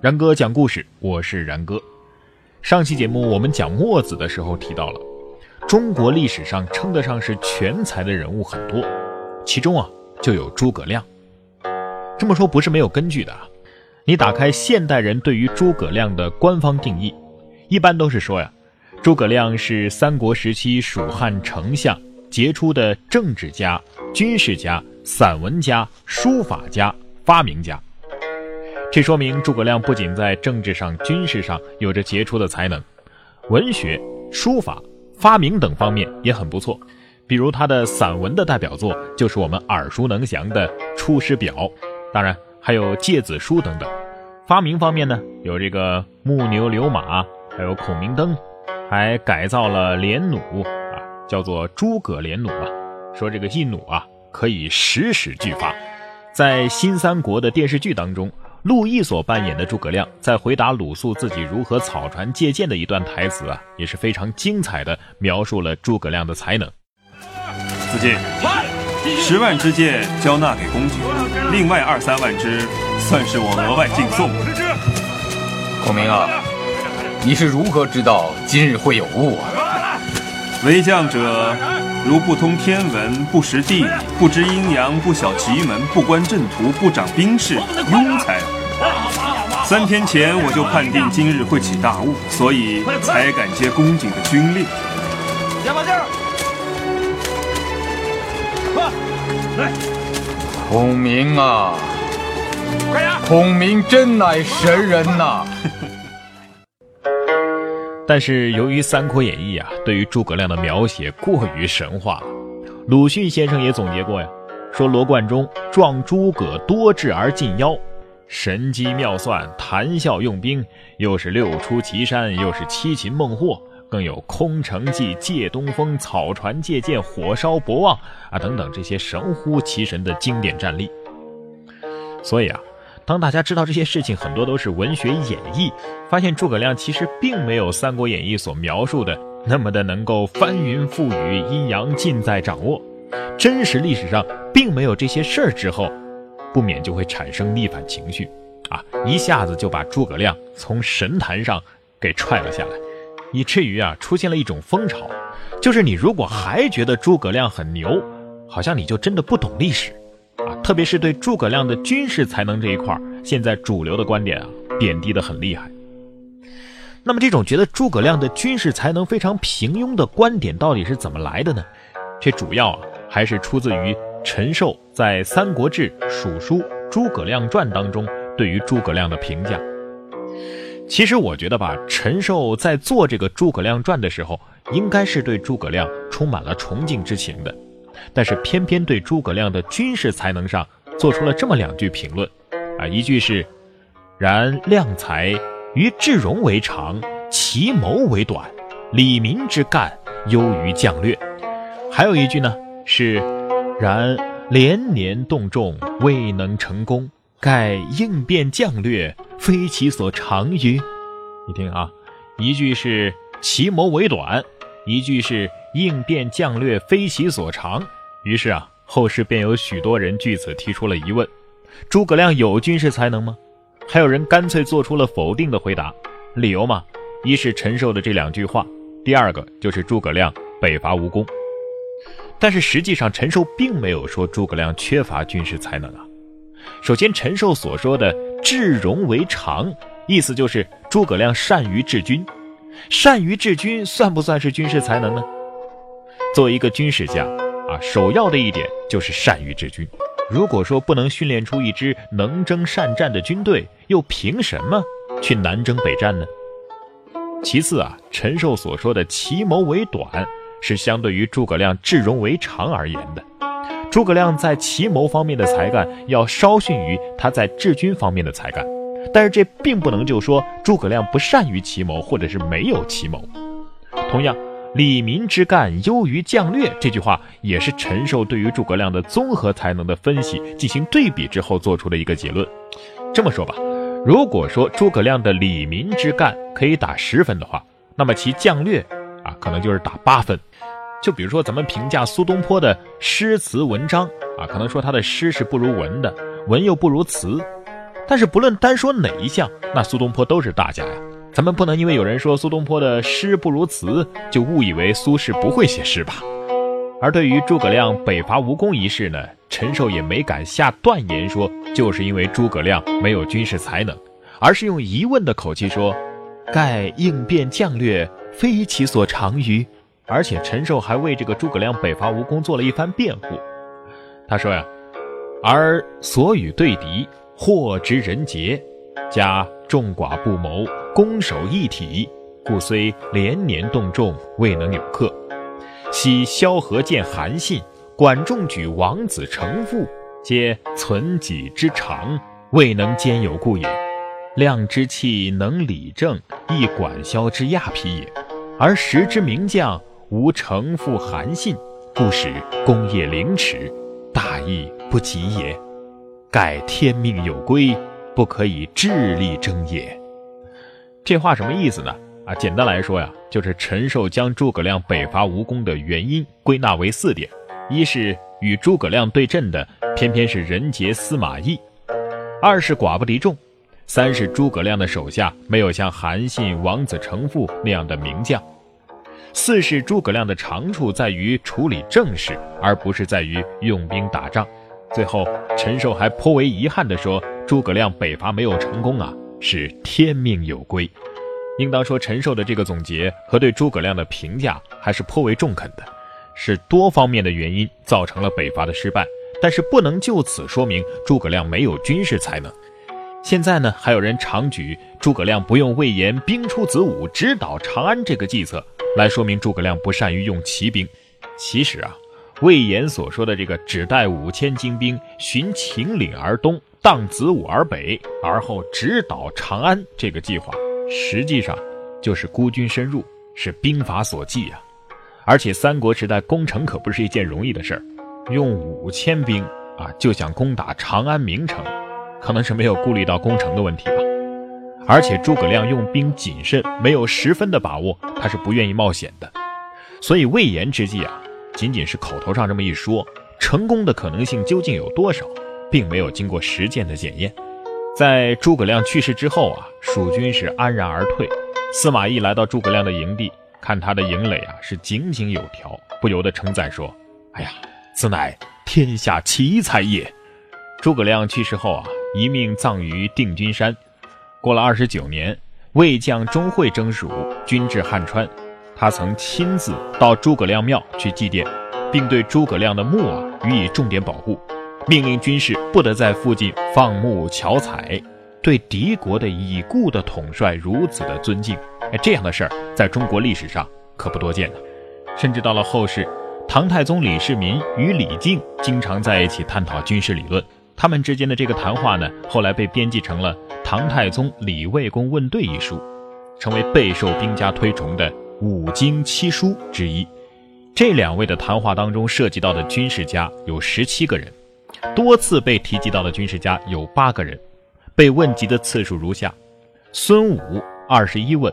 然哥讲故事，我是然哥。上期节目我们讲墨子的时候提到了，中国历史上称得上是全才的人物很多，其中啊就有诸葛亮。这么说不是没有根据的啊。你打开现代人对于诸葛亮的官方定义，一般都是说呀，诸葛亮是三国时期蜀汉丞相，杰出的政治家、军事家、散文家、书法家、发明家。这说明诸葛亮不仅在政治上、军事上有着杰出的才能，文学、书法、发明等方面也很不错。比如他的散文的代表作就是我们耳熟能详的《出师表》，当然还有《诫子书》等等。发明方面呢，有这个木牛流马，还有孔明灯，还改造了连弩啊，叫做诸葛连弩啊。说这个一弩啊可以十矢俱发。在新三国的电视剧当中。陆毅所扮演的诸葛亮，在回答鲁肃自己如何草船借箭的一段台词啊，也是非常精彩的描述了诸葛亮的才能。子敬，十万支箭交纳给公瑾，另外二三万支算是我额外敬送。孔明啊，你是如何知道今日会有误啊？为将者，如不通天文，不识地理，不知阴阳，不晓奇门，不观阵图，不掌兵事，庸才。三天前我就判定今日会起大雾，所以才敢接公瑾的军令。加把劲儿！快来！孔明啊，快点！孔明真乃神人呐！但是由于《三国演义》啊，对于诸葛亮的描写过于神话了。鲁迅先生也总结过呀，说罗贯中壮诸葛多智而近妖。神机妙算，谈笑用兵，又是六出祁山，又是七擒孟获，更有空城计、借东风、草船借箭、火烧博望啊等等这些神乎其神的经典战例。所以啊，当大家知道这些事情很多都是文学演绎，发现诸葛亮其实并没有《三国演义》所描述的那么的能够翻云覆雨、阴阳尽在掌握，真实历史上并没有这些事儿之后。不免就会产生逆反情绪，啊，一下子就把诸葛亮从神坛上给踹了下来，以至于啊出现了一种风潮，就是你如果还觉得诸葛亮很牛，好像你就真的不懂历史，特别是对诸葛亮的军事才能这一块，现在主流的观点啊贬低的很厉害。那么这种觉得诸葛亮的军事才能非常平庸的观点到底是怎么来的呢？这主要啊还是出自于。陈寿在《三国志·蜀书·诸葛亮传》当中对于诸葛亮的评价，其实我觉得吧，陈寿在做这个诸葛亮传的时候，应该是对诸葛亮充满了崇敬之情的，但是偏偏对诸葛亮的军事才能上做出了这么两句评论，啊，一句是“然亮才于智容为长，其谋为短，李民之干优于将略”，还有一句呢是。然连年动众，未能成功，盖应变将略，非其所长于。你听啊，一句是其谋为短，一句是应变将略，非其所长。于是啊，后世便有许多人据此提出了疑问：诸葛亮有军事才能吗？还有人干脆做出了否定的回答。理由嘛，一是陈寿的这两句话，第二个就是诸葛亮北伐无功。但是实际上，陈寿并没有说诸葛亮缺乏军事才能啊。首先，陈寿所说的“智容为常”，意思就是诸葛亮善于治军。善于治军算不算是军事才能呢？作为一个军事家啊，首要的一点就是善于治军。如果说不能训练出一支能征善战的军队，又凭什么去南征北战呢？其次啊，陈寿所说的“奇谋为短”。是相对于诸葛亮智容为长而言的，诸葛亮在奇谋方面的才干要稍逊于他在治军方面的才干，但是这并不能就说诸葛亮不善于奇谋，或者是没有奇谋。同样，李民之干优于将略这句话也是陈寿对于诸葛亮的综合才能的分析进行对比之后做出的一个结论。这么说吧，如果说诸葛亮的李民之干可以打十分的话，那么其将略啊可能就是打八分。就比如说咱们评价苏东坡的诗词文章啊，可能说他的诗是不如文的，文又不如词。但是不论单说哪一项，那苏东坡都是大家呀。咱们不能因为有人说苏东坡的诗不如词，就误以为苏轼不会写诗吧？而对于诸葛亮北伐吴宫一事呢，陈寿也没敢下断言说就是因为诸葛亮没有军事才能，而是用疑问的口气说：“盖应变将略，非其所长于。”而且陈寿还为这个诸葛亮北伐吴宫做了一番辩护。他说呀：“而所与对敌，或执人杰，加众寡不谋。”攻守一体，故虽连年动众，未能有克。昔萧何见韩信，管仲举王子成父，皆存己之长，未能兼有故也。量之气能理政，亦管萧之亚匹也。而时之名将，无成父韩信，故使功业凌迟，大义不及也。盖天命有归，不可以智力争也。这话什么意思呢？啊，简单来说呀，就是陈寿将诸葛亮北伐无功的原因归纳为四点：一是与诸葛亮对阵的偏偏是人杰司马懿；二是寡不敌众；三是诸葛亮的手下没有像韩信、王子成父那样的名将；四是诸葛亮的长处在于处理政事，而不是在于用兵打仗。最后，陈寿还颇为遗憾地说：“诸葛亮北伐没有成功啊。”是天命有归，应当说陈寿的这个总结和对诸葛亮的评价还是颇为中肯的，是多方面的原因造成了北伐的失败，但是不能就此说明诸葛亮没有军事才能。现在呢，还有人常举诸葛亮不用魏延兵出子午直捣长安这个计策来说明诸葛亮不善于用骑兵。其实啊，魏延所说的这个只带五千精兵循秦岭而东。荡子午而北，而后直捣长安，这个计划实际上就是孤军深入，是兵法所忌啊！而且三国时代攻城可不是一件容易的事儿，用五千兵啊就想攻打长安名城，可能是没有顾虑到攻城的问题吧。而且诸葛亮用兵谨慎，没有十分的把握，他是不愿意冒险的。所以魏延之计啊，仅仅是口头上这么一说，成功的可能性究竟有多少？并没有经过实践的检验，在诸葛亮去世之后啊，蜀军是安然而退。司马懿来到诸葛亮的营地，看他的营垒啊是井井有条，不由得称赞说：“哎呀，此乃天下奇才也。”诸葛亮去世后啊，一命葬于定军山。过了二十九年，魏将钟会征蜀，军至汉川，他曾亲自到诸葛亮庙去祭奠，并对诸葛亮的墓啊予以重点保护。命令军士不得在附近放牧巧采，对敌国的已故的统帅如此的尊敬，哎，这样的事儿在中国历史上可不多见呢。甚至到了后世，唐太宗李世民与李靖经常在一起探讨军事理论，他们之间的这个谈话呢，后来被编辑成了《唐太宗李卫公问对》一书，成为备受兵家推崇的五经七书之一。这两位的谈话当中涉及到的军事家有十七个人。多次被提及到的军事家有八个人，被问及的次数如下：孙武二十一问，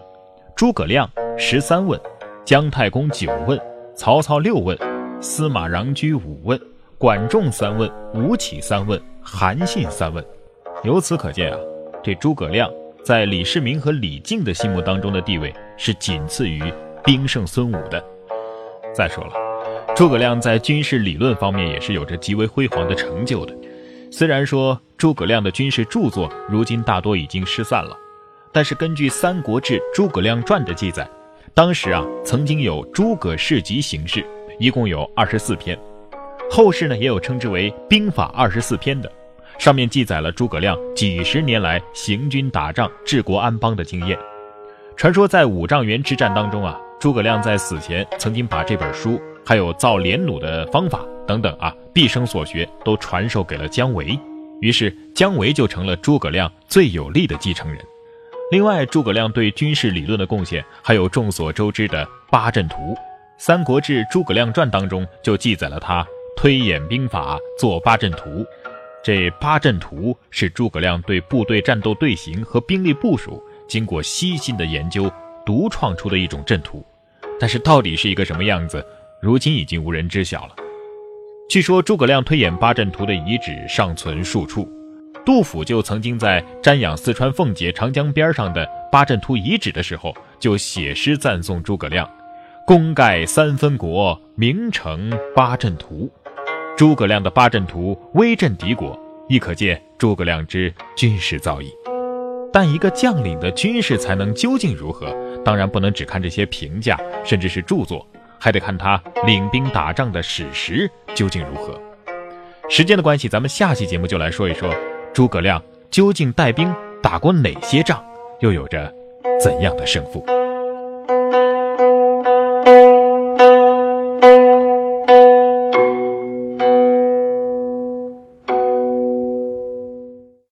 诸葛亮十三问，姜太公九问，曹操六问，司马穰苴五问，管仲三问，吴起三问，韩信三问。由此可见啊，这诸葛亮在李世民和李靖的心目当中的地位是仅次于兵圣孙武的。再说了。诸葛亮在军事理论方面也是有着极为辉煌的成就的。虽然说诸葛亮的军事著作如今大多已经失散了，但是根据《三国志·诸葛亮传》的记载，当时啊曾经有《诸葛氏集》形式，一共有二十四篇。后世呢也有称之为《兵法二十四篇》的，上面记载了诸葛亮几十年来行军打仗、治国安邦的经验。传说在五丈原之战当中啊，诸葛亮在死前曾经把这本书。还有造连弩的方法等等啊，毕生所学都传授给了姜维，于是姜维就成了诸葛亮最有力的继承人。另外，诸葛亮对军事理论的贡献还有众所周知的八阵图，《三国志·诸葛亮传》当中就记载了他推演兵法、做八阵图。这八阵图是诸葛亮对部队战斗队形和兵力部署经过悉心的研究独创出的一种阵图，但是到底是一个什么样子？如今已经无人知晓了。据说诸葛亮推演八阵图的遗址尚存数处，杜甫就曾经在瞻仰四川奉节长江边上的八阵图遗址的时候，就写诗赞颂诸葛亮：“功盖三分国，名成八阵图。”诸葛亮的八阵图威震敌国，亦可见诸葛亮之军事造诣。但一个将领的军事才能究竟如何，当然不能只看这些评价，甚至是著作，还得看他领兵打仗的史实究竟如何。时间的关系，咱们下期节目就来说一说诸葛亮究竟带兵打过哪些仗，又有着怎样的胜负。